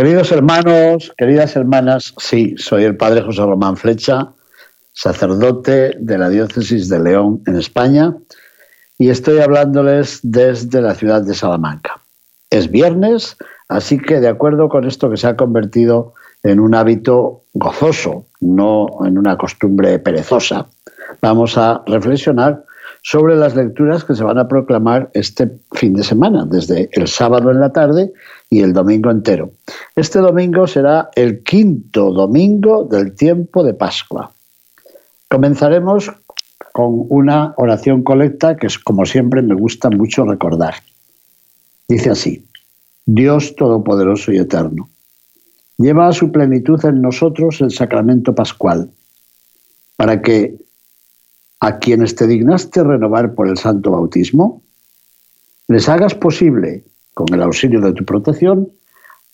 Queridos hermanos, queridas hermanas, sí, soy el padre José Román Flecha, sacerdote de la diócesis de León en España y estoy hablándoles desde la ciudad de Salamanca. Es viernes, así que de acuerdo con esto que se ha convertido en un hábito gozoso, no en una costumbre perezosa, vamos a reflexionar sobre las lecturas que se van a proclamar este fin de semana, desde el sábado en la tarde y el domingo entero. Este domingo será el quinto domingo del tiempo de Pascua. Comenzaremos con una oración colecta que como siempre me gusta mucho recordar. Dice así, Dios Todopoderoso y Eterno, lleva a su plenitud en nosotros el sacramento pascual, para que a quienes te dignaste renovar por el santo bautismo, les hagas posible, con el auxilio de tu protección,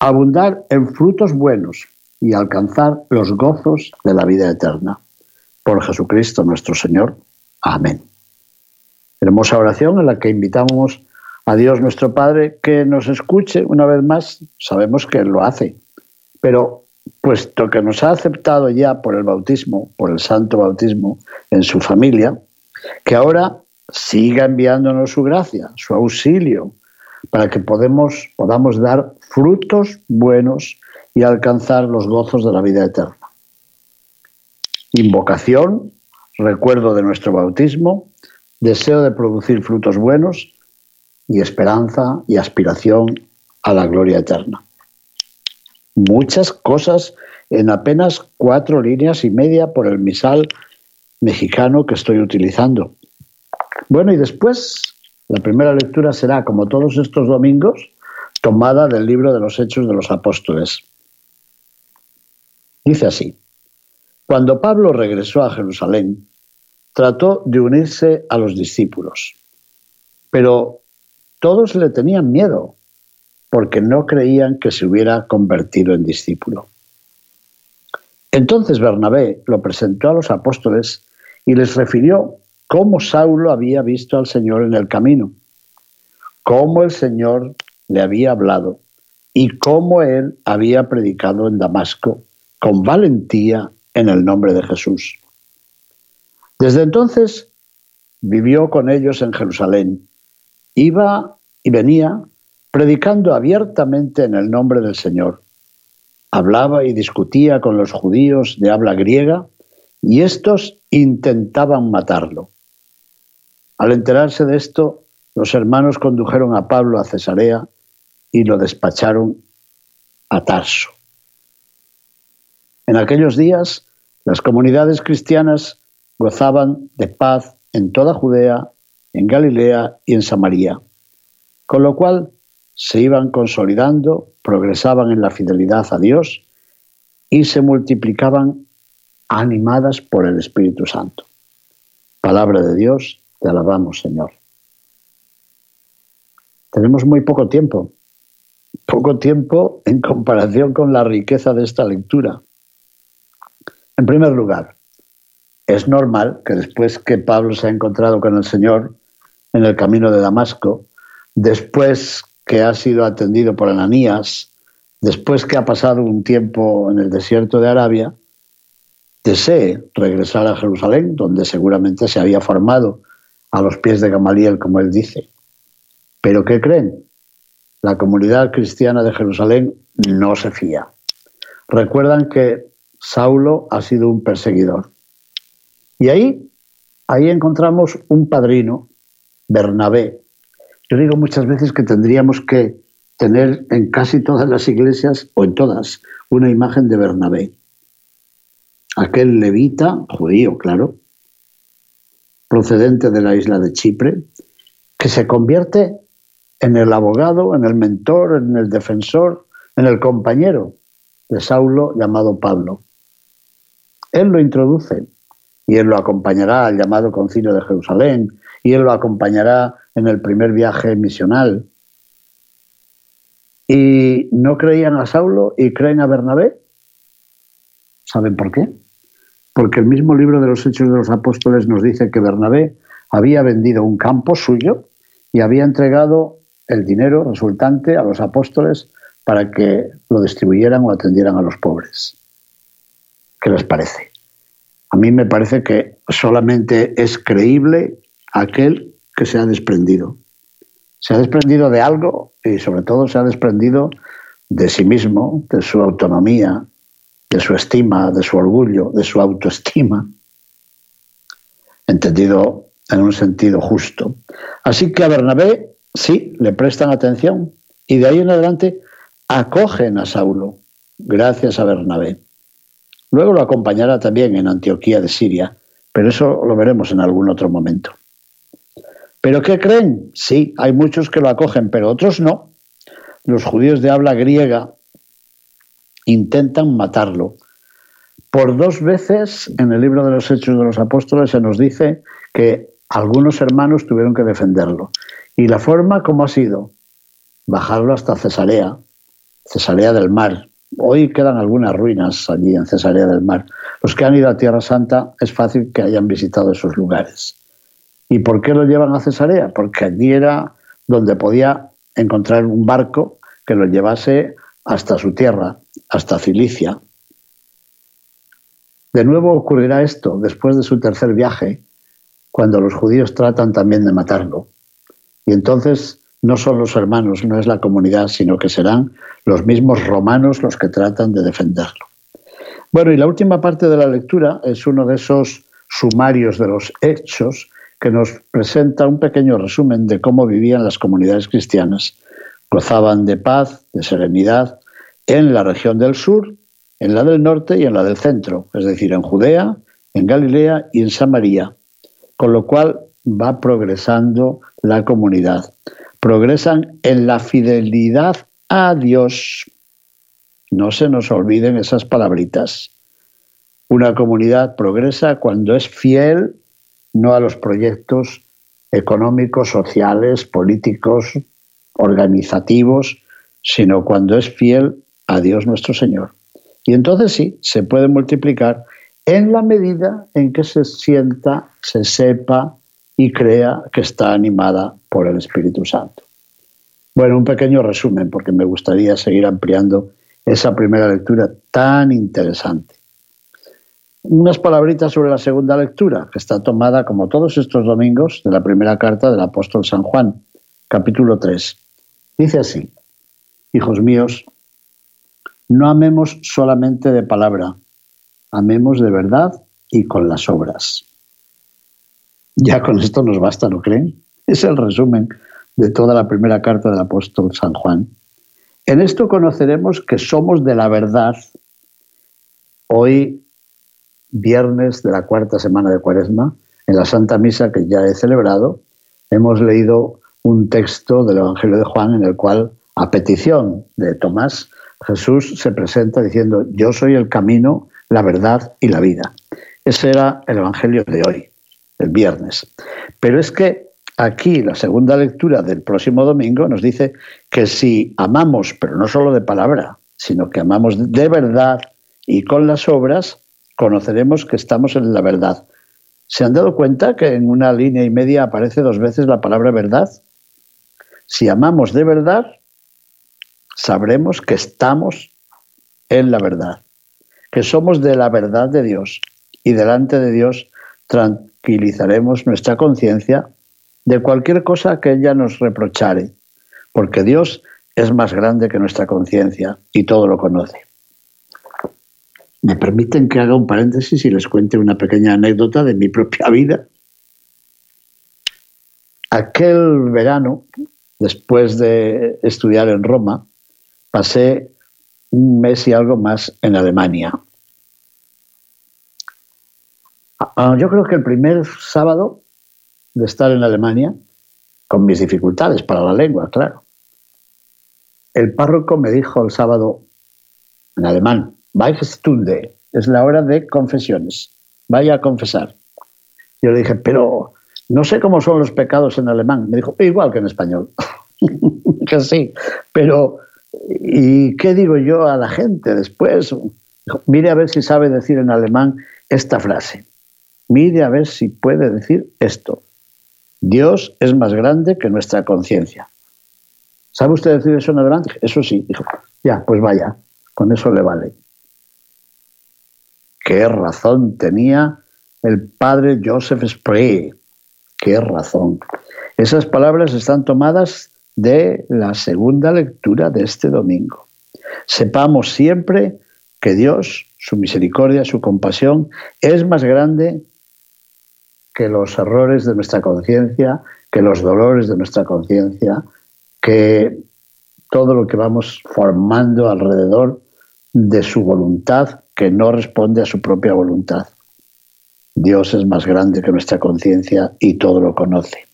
abundar en frutos buenos y alcanzar los gozos de la vida eterna. Por Jesucristo nuestro Señor. Amén. Hermosa oración en la que invitamos a Dios nuestro Padre que nos escuche una vez más. Sabemos que Él lo hace, pero puesto que nos ha aceptado ya por el bautismo, por el santo bautismo en su familia, que ahora siga enviándonos su gracia, su auxilio, para que podamos dar frutos buenos y alcanzar los gozos de la vida eterna. Invocación recuerdo de nuestro bautismo, deseo de producir frutos buenos y esperanza y aspiración a la gloria eterna. Muchas cosas en apenas cuatro líneas y media por el misal mexicano que estoy utilizando. Bueno, y después la primera lectura será, como todos estos domingos, tomada del libro de los Hechos de los Apóstoles. Dice así. Cuando Pablo regresó a Jerusalén, trató de unirse a los discípulos, pero todos le tenían miedo porque no creían que se hubiera convertido en discípulo. Entonces Bernabé lo presentó a los apóstoles y les refirió cómo Saulo había visto al Señor en el camino, cómo el Señor le había hablado y cómo él había predicado en Damasco con valentía en el nombre de Jesús. Desde entonces vivió con ellos en Jerusalén. Iba y venía predicando abiertamente en el nombre del Señor. Hablaba y discutía con los judíos de habla griega y estos intentaban matarlo. Al enterarse de esto, los hermanos condujeron a Pablo a Cesarea y lo despacharon a Tarso. En aquellos días las comunidades cristianas gozaban de paz en toda Judea, en Galilea y en Samaria, con lo cual se iban consolidando, progresaban en la fidelidad a Dios y se multiplicaban animadas por el Espíritu Santo. Palabra de Dios, te alabamos Señor. Tenemos muy poco tiempo, poco tiempo en comparación con la riqueza de esta lectura. En primer lugar, es normal que después que Pablo se ha encontrado con el Señor en el camino de Damasco, después que ha sido atendido por Ananías, después que ha pasado un tiempo en el desierto de Arabia, desee regresar a Jerusalén, donde seguramente se había formado a los pies de Gamaliel, como él dice. Pero ¿qué creen? La comunidad cristiana de Jerusalén no se fía. Recuerdan que Saulo ha sido un perseguidor. Y ahí, ahí encontramos un padrino, Bernabé. Yo digo muchas veces que tendríamos que tener en casi todas las iglesias, o en todas, una imagen de Bernabé. Aquel levita, judío, claro, procedente de la isla de Chipre, que se convierte en el abogado, en el mentor, en el defensor, en el compañero de Saulo llamado Pablo. Él lo introduce y él lo acompañará al llamado concilio de Jerusalén y él lo acompañará en el primer viaje misional. Y no creían a Saulo y creen a Bernabé. ¿Saben por qué? Porque el mismo libro de los Hechos de los Apóstoles nos dice que Bernabé había vendido un campo suyo y había entregado el dinero resultante a los apóstoles para que lo distribuyeran o atendieran a los pobres. ¿Qué les parece? A mí me parece que solamente es creíble aquel que se ha desprendido. Se ha desprendido de algo y sobre todo se ha desprendido de sí mismo, de su autonomía, de su estima, de su orgullo, de su autoestima, entendido en un sentido justo. Así que a Bernabé sí le prestan atención y de ahí en adelante acogen a Saulo, gracias a Bernabé. Luego lo acompañará también en Antioquía de Siria, pero eso lo veremos en algún otro momento. ¿Pero qué creen? Sí, hay muchos que lo acogen, pero otros no. Los judíos de habla griega intentan matarlo. Por dos veces en el libro de los Hechos de los Apóstoles se nos dice que algunos hermanos tuvieron que defenderlo. ¿Y la forma cómo ha sido? Bajarlo hasta Cesarea, Cesarea del Mar. Hoy quedan algunas ruinas allí en Cesarea del Mar. Los que han ido a Tierra Santa es fácil que hayan visitado esos lugares. ¿Y por qué lo llevan a Cesarea? Porque allí era donde podía encontrar un barco que lo llevase hasta su tierra, hasta Cilicia. De nuevo ocurrirá esto después de su tercer viaje, cuando los judíos tratan también de matarlo. Y entonces no son los hermanos, no es la comunidad, sino que serán los mismos romanos los que tratan de defenderlo. Bueno, y la última parte de la lectura es uno de esos sumarios de los hechos que nos presenta un pequeño resumen de cómo vivían las comunidades cristianas. Gozaban de paz, de serenidad, en la región del sur, en la del norte y en la del centro, es decir, en Judea, en Galilea y en Samaria, con lo cual va progresando la comunidad. Progresan en la fidelidad a Dios. No se nos olviden esas palabritas. Una comunidad progresa cuando es fiel no a los proyectos económicos, sociales, políticos, organizativos, sino cuando es fiel a Dios nuestro Señor. Y entonces sí, se puede multiplicar en la medida en que se sienta, se sepa y crea que está animada por el Espíritu Santo. Bueno, un pequeño resumen, porque me gustaría seguir ampliando esa primera lectura tan interesante. Unas palabritas sobre la segunda lectura, que está tomada, como todos estos domingos, de la primera carta del apóstol San Juan, capítulo 3. Dice así, Hijos míos, no amemos solamente de palabra, amemos de verdad y con las obras. Ya con esto nos basta, ¿no creen? Es el resumen de toda la primera carta del apóstol San Juan. En esto conoceremos que somos de la verdad. Hoy, viernes de la cuarta semana de Cuaresma, en la Santa Misa que ya he celebrado, hemos leído un texto del Evangelio de Juan en el cual, a petición de Tomás, Jesús se presenta diciendo, yo soy el camino, la verdad y la vida. Ese era el Evangelio de hoy, el viernes. Pero es que aquí la segunda lectura del próximo domingo nos dice que si amamos, pero no solo de palabra, sino que amamos de verdad y con las obras, conoceremos que estamos en la verdad. ¿Se han dado cuenta que en una línea y media aparece dos veces la palabra verdad? Si amamos de verdad, sabremos que estamos en la verdad, que somos de la verdad de Dios y delante de Dios tranquilizaremos nuestra conciencia de cualquier cosa que ella nos reprochare, porque Dios es más grande que nuestra conciencia y todo lo conoce. ¿Me permiten que haga un paréntesis y les cuente una pequeña anécdota de mi propia vida? Aquel verano, después de estudiar en Roma, pasé un mes y algo más en Alemania. Ah, yo creo que el primer sábado de estar en Alemania con mis dificultades para la lengua, claro. El párroco me dijo el sábado en alemán, Weichstunde, es la hora de confesiones, vaya a confesar. Yo le dije, pero no sé cómo son los pecados en alemán. Me dijo, igual que en español. que sí, pero ¿y qué digo yo a la gente después? Dijo, mire a ver si sabe decir en alemán esta frase. Mire a ver si puede decir esto. Dios es más grande que nuestra conciencia. ¿Sabe usted decir eso en alemán? Eso sí. Dijo, ya, pues vaya, con eso le vale. Qué razón tenía el padre Joseph Spree. Qué razón. Esas palabras están tomadas de la segunda lectura de este domingo. Sepamos siempre que Dios, su misericordia, su compasión, es más grande que los errores de nuestra conciencia, que los dolores de nuestra conciencia, que todo lo que vamos formando alrededor de su voluntad que no responde a su propia voluntad. Dios es más grande que nuestra conciencia y todo lo conoce.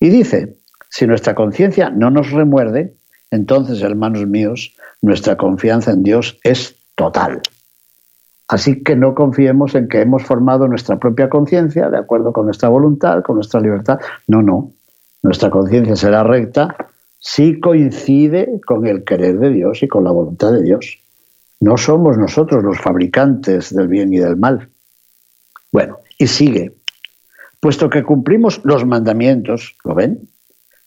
Y dice, si nuestra conciencia no nos remuerde, entonces, hermanos míos, nuestra confianza en Dios es total. Así que no confiemos en que hemos formado nuestra propia conciencia de acuerdo con nuestra voluntad, con nuestra libertad. No, no. Nuestra conciencia será recta si coincide con el querer de Dios y con la voluntad de Dios. No somos nosotros los fabricantes del bien y del mal. Bueno, y sigue. Puesto que cumplimos los mandamientos, ¿lo ven?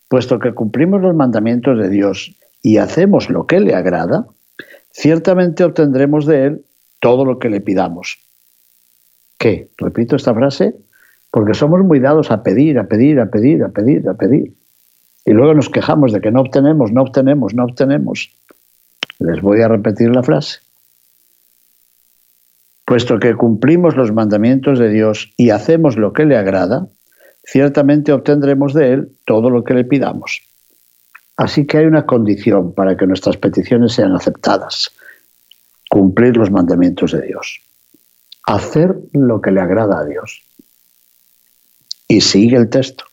Puesto que cumplimos los mandamientos de Dios y hacemos lo que le agrada, ciertamente obtendremos de Él todo lo que le pidamos. ¿Qué? Repito esta frase, porque somos muy dados a pedir, a pedir, a pedir, a pedir, a pedir. Y luego nos quejamos de que no obtenemos, no obtenemos, no obtenemos. Les voy a repetir la frase. Puesto que cumplimos los mandamientos de Dios y hacemos lo que le agrada, ciertamente obtendremos de Él todo lo que le pidamos. Así que hay una condición para que nuestras peticiones sean aceptadas. Cumplir los mandamientos de Dios. Hacer lo que le agrada a Dios. Y sigue el texto.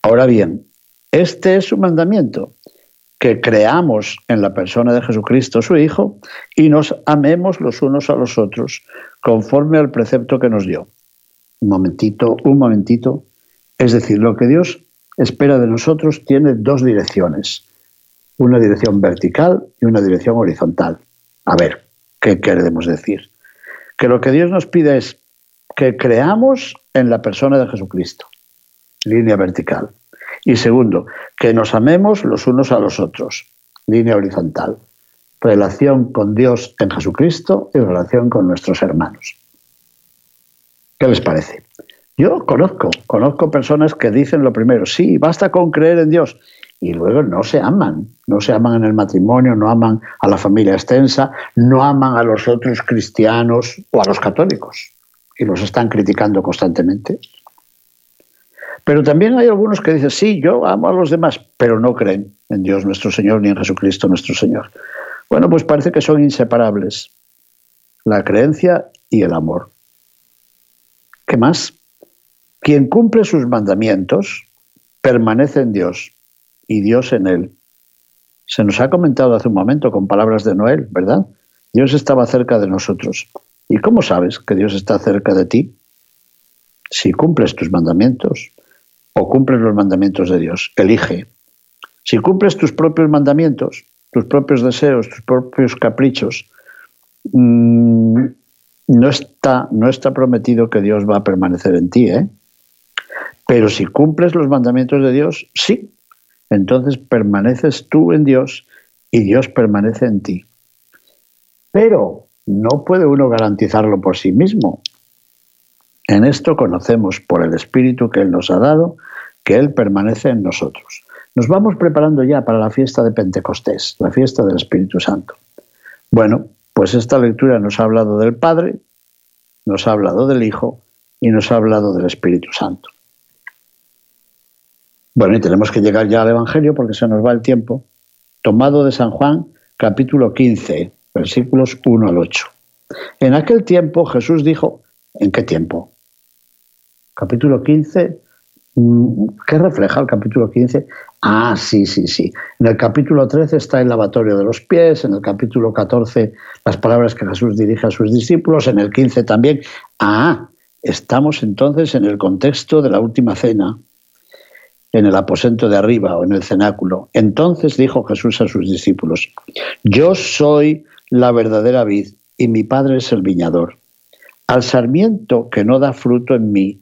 Ahora bien, este es su mandamiento, que creamos en la persona de Jesucristo, su Hijo, y nos amemos los unos a los otros, conforme al precepto que nos dio. Un momentito, un momentito. Es decir, lo que Dios espera de nosotros tiene dos direcciones, una dirección vertical y una dirección horizontal. A ver, ¿qué queremos decir? Que lo que Dios nos pide es que creamos en la persona de Jesucristo, línea vertical. Y segundo, que nos amemos los unos a los otros, línea horizontal. Relación con Dios en Jesucristo y relación con nuestros hermanos. ¿Qué les parece? Yo conozco, conozco personas que dicen lo primero, sí, basta con creer en Dios, y luego no se aman, no se aman en el matrimonio, no aman a la familia extensa, no aman a los otros cristianos o a los católicos, y los están criticando constantemente. Pero también hay algunos que dicen, sí, yo amo a los demás, pero no creen en Dios nuestro Señor ni en Jesucristo nuestro Señor. Bueno, pues parece que son inseparables la creencia y el amor. ¿Qué más? Quien cumple sus mandamientos permanece en Dios y Dios en él. Se nos ha comentado hace un momento con palabras de Noel, ¿verdad? Dios estaba cerca de nosotros. ¿Y cómo sabes que Dios está cerca de ti? Si cumples tus mandamientos o cumples los mandamientos de Dios. Elige. Si cumples tus propios mandamientos, tus propios deseos, tus propios caprichos, mm, no, está, no está prometido que Dios va a permanecer en ti. ¿eh? Pero si cumples los mandamientos de Dios, sí. Entonces permaneces tú en Dios y Dios permanece en ti. Pero no puede uno garantizarlo por sí mismo. En esto conocemos por el Espíritu que Él nos ha dado que Él permanece en nosotros. Nos vamos preparando ya para la fiesta de Pentecostés, la fiesta del Espíritu Santo. Bueno, pues esta lectura nos ha hablado del Padre, nos ha hablado del Hijo y nos ha hablado del Espíritu Santo. Bueno, y tenemos que llegar ya al Evangelio porque se nos va el tiempo. Tomado de San Juan, capítulo 15, versículos 1 al 8. En aquel tiempo Jesús dijo, ¿en qué tiempo? Capítulo 15, Mm, ¿Qué refleja el capítulo 15? Ah, sí, sí, sí. En el capítulo 13 está el lavatorio de los pies, en el capítulo 14 las palabras que Jesús dirige a sus discípulos, en el 15 también. Ah, estamos entonces en el contexto de la última cena, en el aposento de arriba o en el cenáculo. Entonces dijo Jesús a sus discípulos, yo soy la verdadera vid y mi padre es el viñador. Al sarmiento que no da fruto en mí,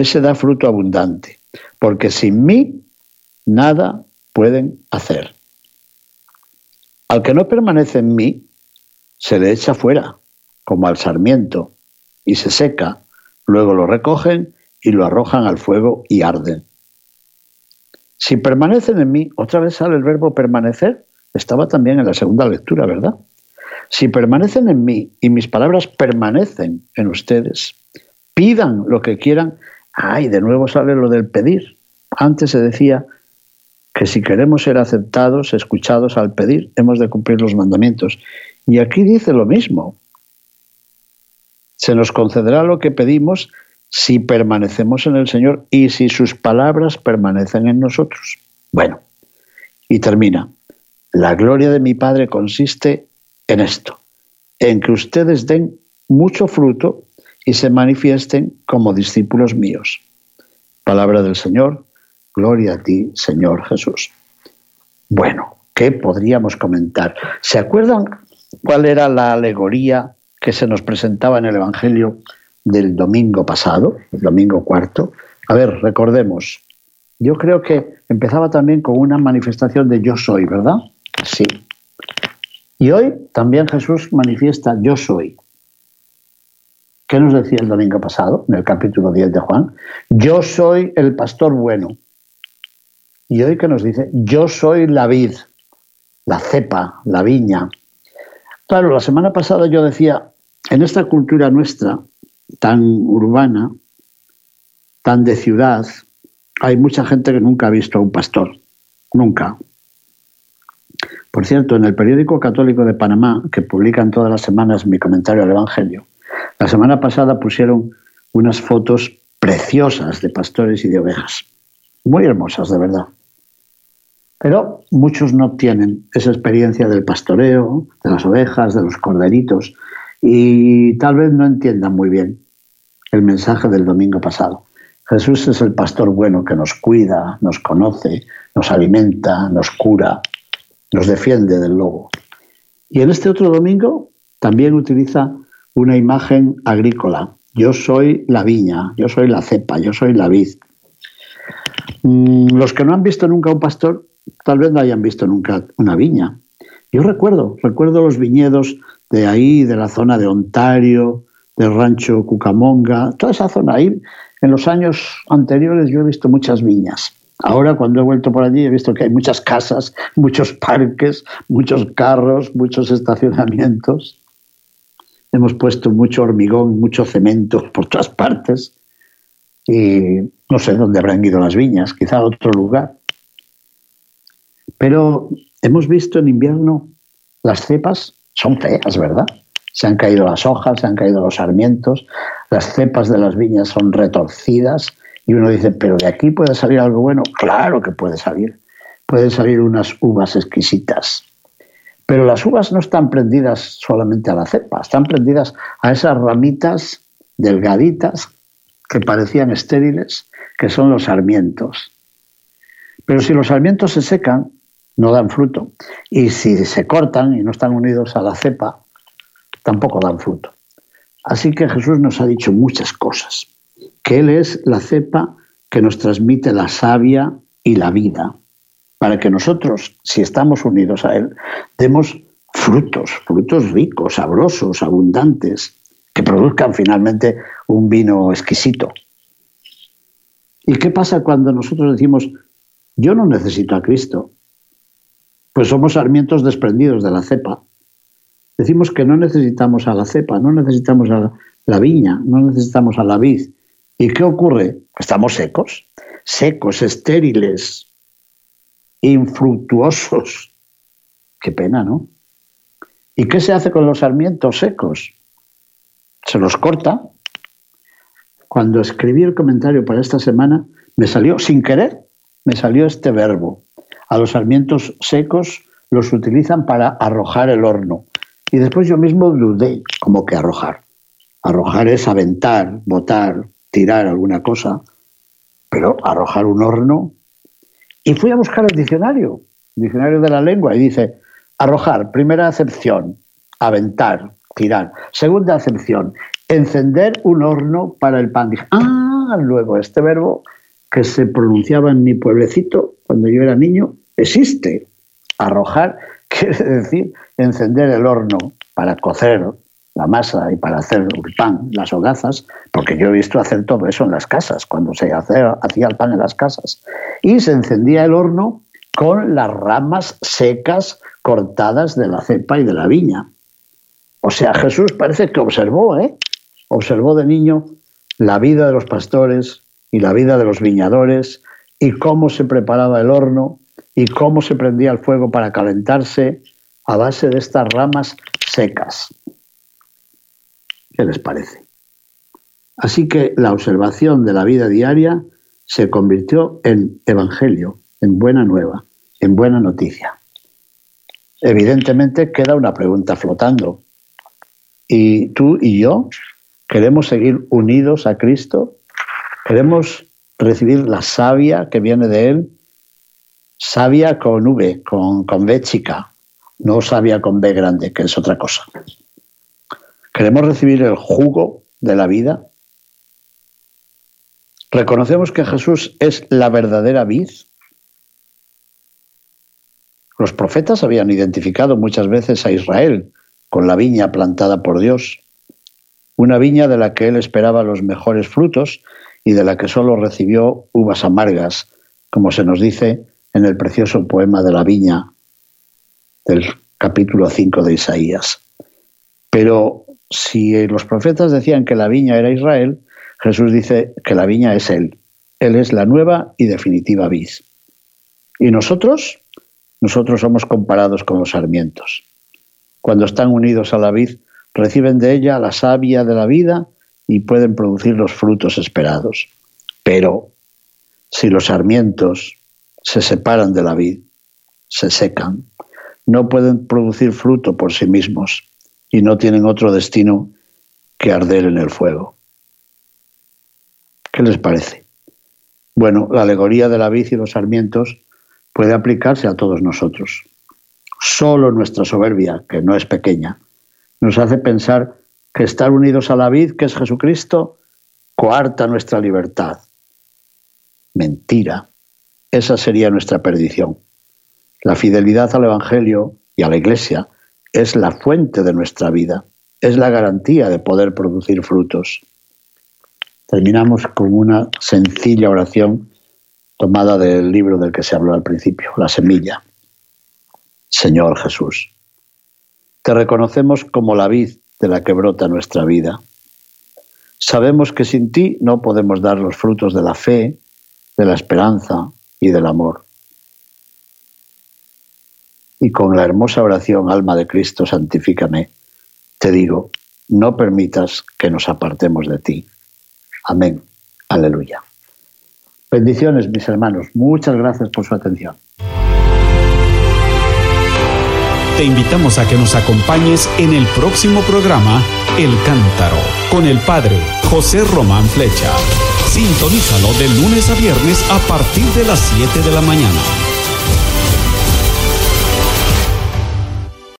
ese da fruto abundante, porque sin mí nada pueden hacer. Al que no permanece en mí, se le echa fuera, como al sarmiento, y se seca, luego lo recogen y lo arrojan al fuego y arden. Si permanecen en mí, otra vez sale el verbo permanecer, estaba también en la segunda lectura, ¿verdad? Si permanecen en mí y mis palabras permanecen en ustedes, pidan lo que quieran. Ay, de nuevo sale lo del pedir. Antes se decía, que si queremos ser aceptados, escuchados al pedir, hemos de cumplir los mandamientos. Y aquí dice lo mismo. Se nos concederá lo que pedimos si permanecemos en el Señor y si sus palabras permanecen en nosotros. Bueno, y termina. La gloria de mi Padre consiste en esto, en que ustedes den mucho fruto y se manifiesten como discípulos míos. Palabra del Señor, Gloria a ti, Señor Jesús. Bueno, ¿qué podríamos comentar? ¿Se acuerdan cuál era la alegoría que se nos presentaba en el Evangelio del domingo pasado, el domingo cuarto? A ver, recordemos. Yo creo que empezaba también con una manifestación de yo soy, ¿verdad? Sí. Y hoy también Jesús manifiesta yo soy. ¿Qué nos decía el domingo pasado, en el capítulo 10 de Juan? Yo soy el pastor bueno. Y hoy que nos dice, yo soy la vid, la cepa, la viña. Claro, la semana pasada yo decía, en esta cultura nuestra, tan urbana, tan de ciudad, hay mucha gente que nunca ha visto a un pastor, nunca. Por cierto, en el periódico católico de Panamá, que publican todas las semanas mi comentario al Evangelio, la semana pasada pusieron unas fotos preciosas de pastores y de ovejas, muy hermosas, de verdad. Pero muchos no tienen esa experiencia del pastoreo, de las ovejas, de los corderitos, y tal vez no entiendan muy bien el mensaje del domingo pasado. Jesús es el pastor bueno que nos cuida, nos conoce, nos alimenta, nos cura, nos defiende del lobo. Y en este otro domingo también utiliza una imagen agrícola. Yo soy la viña, yo soy la cepa, yo soy la vid. Mm, los que no han visto nunca un pastor tal vez no hayan visto nunca una viña. Yo recuerdo, recuerdo los viñedos de ahí, de la zona de Ontario, del rancho Cucamonga, toda esa zona ahí. En los años anteriores yo he visto muchas viñas. Ahora cuando he vuelto por allí he visto que hay muchas casas, muchos parques, muchos carros, muchos estacionamientos. Hemos puesto mucho hormigón, mucho cemento por todas partes. Y no sé dónde habrán ido las viñas, quizá a otro lugar. Pero hemos visto en invierno las cepas son feas, ¿verdad? Se han caído las hojas, se han caído los sarmientos, las cepas de las viñas son retorcidas y uno dice, pero de aquí puede salir algo bueno. Claro que puede salir. Pueden salir unas uvas exquisitas. Pero las uvas no están prendidas solamente a la cepa, están prendidas a esas ramitas delgaditas que parecían estériles, que son los sarmientos. Pero si los sarmientos se secan, no dan fruto. Y si se cortan y no están unidos a la cepa, tampoco dan fruto. Así que Jesús nos ha dicho muchas cosas, que Él es la cepa que nos transmite la savia y la vida, para que nosotros, si estamos unidos a Él, demos frutos, frutos ricos, sabrosos, abundantes, que produzcan finalmente un vino exquisito. ¿Y qué pasa cuando nosotros decimos, yo no necesito a Cristo? Pues somos sarmientos desprendidos de la cepa. Decimos que no necesitamos a la cepa, no necesitamos a la viña, no necesitamos a la vid. ¿Y qué ocurre? Estamos secos, secos, estériles, infructuosos. Qué pena, ¿no? ¿Y qué se hace con los sarmientos secos? Se los corta. Cuando escribí el comentario para esta semana, me salió, sin querer, me salió este verbo. A los sarmientos secos los utilizan para arrojar el horno. Y después yo mismo dudé, como que arrojar. Arrojar es aventar, botar, tirar alguna cosa, pero arrojar un horno. Y fui a buscar el diccionario, diccionario de la lengua, y dice, arrojar, primera acepción, aventar, tirar. Segunda acepción, encender un horno para el pan. ah, luego este verbo que se pronunciaba en mi pueblecito cuando yo era niño, existe. Arrojar quiere decir encender el horno para cocer la masa y para hacer el pan, las hogazas, porque yo he visto hacer todo eso en las casas, cuando se hacía, hacía el pan en las casas. Y se encendía el horno con las ramas secas cortadas de la cepa y de la viña. O sea, Jesús parece que observó, ¿eh? Observó de niño la vida de los pastores y la vida de los viñadores y cómo se preparaba el horno y cómo se prendía el fuego para calentarse a base de estas ramas secas. ¿Qué les parece? Así que la observación de la vida diaria se convirtió en evangelio, en buena nueva, en buena noticia. Evidentemente queda una pregunta flotando. ¿Y tú y yo queremos seguir unidos a Cristo? ¿Queremos recibir la savia que viene de Él? Savia con V, con, con B chica, no savia con B grande, que es otra cosa. ¿Queremos recibir el jugo de la vida? ¿Reconocemos que Jesús es la verdadera vid? Los profetas habían identificado muchas veces a Israel con la viña plantada por Dios, una viña de la que él esperaba los mejores frutos y de la que solo recibió uvas amargas, como se nos dice en el precioso poema de la viña del capítulo 5 de Isaías. Pero si los profetas decían que la viña era Israel, Jesús dice que la viña es Él. Él es la nueva y definitiva vid. ¿Y nosotros? Nosotros somos comparados con los sarmientos. Cuando están unidos a la vid, reciben de ella la savia de la vida y pueden producir los frutos esperados. Pero si los sarmientos se separan de la vid, se secan, no pueden producir fruto por sí mismos y no tienen otro destino que arder en el fuego. ¿Qué les parece? Bueno, la alegoría de la vid y los sarmientos puede aplicarse a todos nosotros. Solo nuestra soberbia, que no es pequeña, nos hace pensar que estar unidos a la vid, que es Jesucristo, coarta nuestra libertad. Mentira. Esa sería nuestra perdición. La fidelidad al Evangelio y a la Iglesia es la fuente de nuestra vida, es la garantía de poder producir frutos. Terminamos con una sencilla oración tomada del libro del que se habló al principio, La Semilla. Señor Jesús, te reconocemos como la vid de la que brota nuestra vida. Sabemos que sin ti no podemos dar los frutos de la fe, de la esperanza y del amor y con la hermosa oración Alma de Cristo, santifícame, te digo, no permitas que nos apartemos de ti. Amén. Aleluya. Bendiciones, mis hermanos. Muchas gracias por su atención. Te invitamos a que nos acompañes en el próximo programa El Cántaro con el Padre José Román Flecha. Sintonízalo de lunes a viernes a partir de las 7 de la mañana.